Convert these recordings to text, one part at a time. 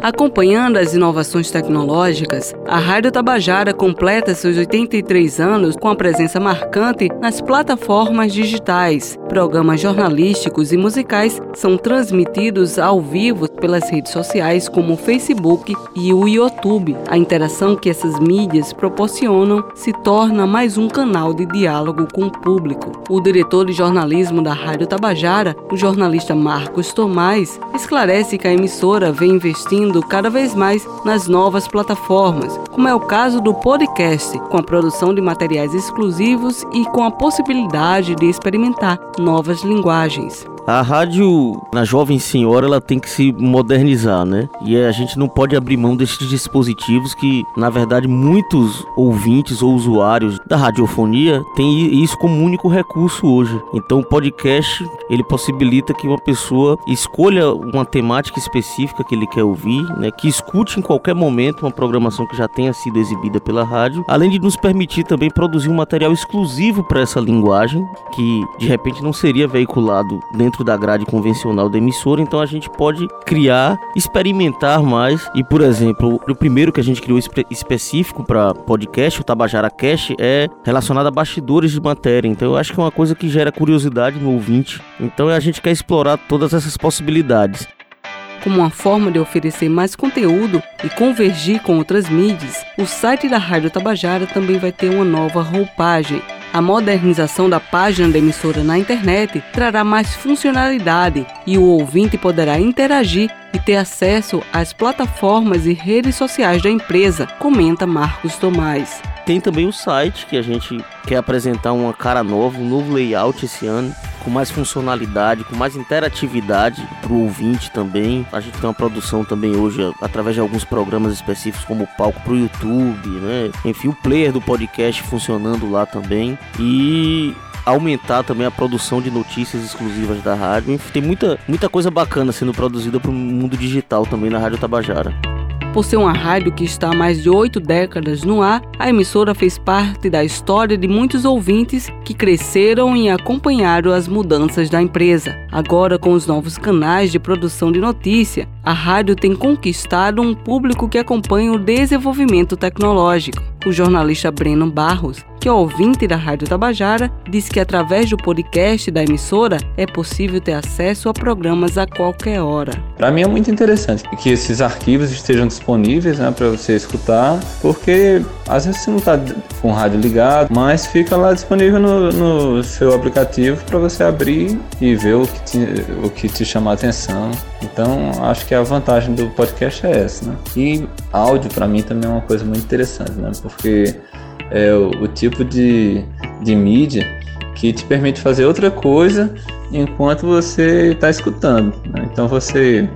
Acompanhando as inovações tecnológicas, a Rádio Tabajara completa seus 83 anos com a presença marcante nas plataformas digitais. Programas jornalísticos e musicais são transmitidos ao vivo pelas redes sociais como o Facebook e o YouTube. A interação que essas mídias proporcionam se torna mais um canal de diálogo com o público. O diretor de jornalismo da Rádio Tabajara, o jornalista Marcos Tomás, esclarece que a emissora vem investindo investindo cada vez mais nas novas plataformas, como é o caso do podcast, com a produção de materiais exclusivos e com a possibilidade de experimentar novas linguagens. A rádio, na jovem senhora, ela tem que se modernizar, né? E a gente não pode abrir mão desses dispositivos que, na verdade, muitos ouvintes ou usuários da radiofonia têm isso como único recurso hoje. Então, o podcast, ele possibilita que uma pessoa escolha uma temática específica que ele quer ouvir, né? Que escute em qualquer momento uma programação que já tenha sido exibida pela rádio, além de nos permitir também produzir um material exclusivo para essa linguagem que, de repente, não seria veiculado dentro dentro da grade convencional da emissora, então a gente pode criar, experimentar mais. E, por exemplo, o primeiro que a gente criou espe específico para podcast, o Tabajara Cash, é relacionado a bastidores de matéria. Então eu acho que é uma coisa que gera curiosidade no ouvinte. Então a gente quer explorar todas essas possibilidades como uma forma de oferecer mais conteúdo e convergir com outras mídias, o site da Rádio Tabajara também vai ter uma nova roupagem. A modernização da página da emissora na internet trará mais funcionalidade e o ouvinte poderá interagir e ter acesso às plataformas e redes sociais da empresa, comenta Marcos Tomás. Tem também o site que a gente quer apresentar uma cara nova, um novo layout esse ano, com mais funcionalidade, com mais interatividade para o ouvinte também. A gente tem uma produção também hoje através de alguns programas específicos como o palco para o YouTube, né? Enfim, o player do podcast funcionando lá também e aumentar também a produção de notícias exclusivas da rádio. Tem muita, muita coisa bacana sendo produzida para o mundo digital também na Rádio Tabajara. Por ser uma rádio que está há mais de oito décadas no ar, a emissora fez parte da história de muitos ouvintes que cresceram e acompanharam as mudanças da empresa. Agora, com os novos canais de produção de notícia, a rádio tem conquistado um público que acompanha o desenvolvimento tecnológico. O jornalista Breno Barros que é ouvinte da Rádio Tabajara, disse que através do podcast da emissora é possível ter acesso a programas a qualquer hora. Para mim é muito interessante que esses arquivos estejam disponíveis né, para você escutar, porque às vezes você não está com o rádio ligado, mas fica lá disponível no, no seu aplicativo para você abrir e ver o que te, o que te chama a atenção. Então acho que a vantagem do podcast é essa. Né? E áudio para mim também é uma coisa muito interessante, né? porque é o, o tipo de, de mídia que te permite fazer outra coisa enquanto você está escutando. Né? Então você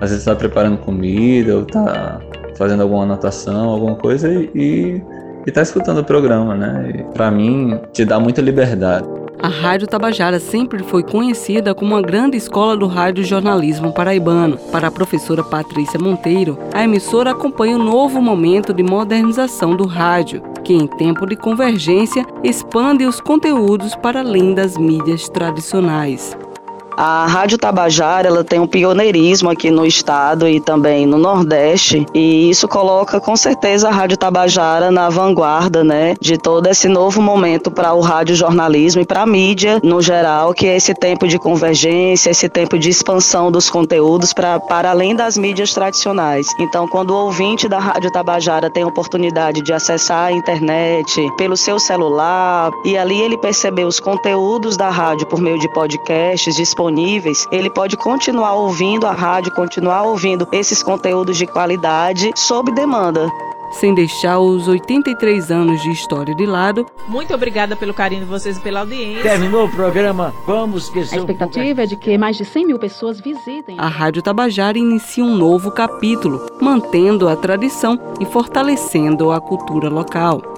às vezes está preparando comida ou está fazendo alguma anotação, alguma coisa e está escutando o programa, né? Para mim te dá muita liberdade. A Rádio Tabajara sempre foi conhecida como uma grande escola do rádio jornalismo paraibano. Para a professora Patrícia Monteiro, a emissora acompanha um novo momento de modernização do rádio, que em tempo de convergência expande os conteúdos para além das mídias tradicionais. A Rádio Tabajara ela tem um pioneirismo aqui no estado e também no Nordeste, e isso coloca com certeza a Rádio Tabajara na vanguarda, né, de todo esse novo momento para o rádio jornalismo e para a mídia no geral, que é esse tempo de convergência, esse tempo de expansão dos conteúdos para para além das mídias tradicionais. Então, quando o ouvinte da Rádio Tabajara tem a oportunidade de acessar a internet pelo seu celular e ali ele perceber os conteúdos da rádio por meio de podcasts disponíveis disponíveis, ele pode continuar ouvindo a rádio, continuar ouvindo esses conteúdos de qualidade sob demanda sem deixar os 83 anos de história de lado. Muito obrigada pelo carinho de vocês e pela audiência. Terminou o programa, vamos esquecer. A expectativa é de que mais de 100 mil pessoas visitem. A Rádio Tabajara inicia um novo capítulo, mantendo a tradição e fortalecendo a cultura local.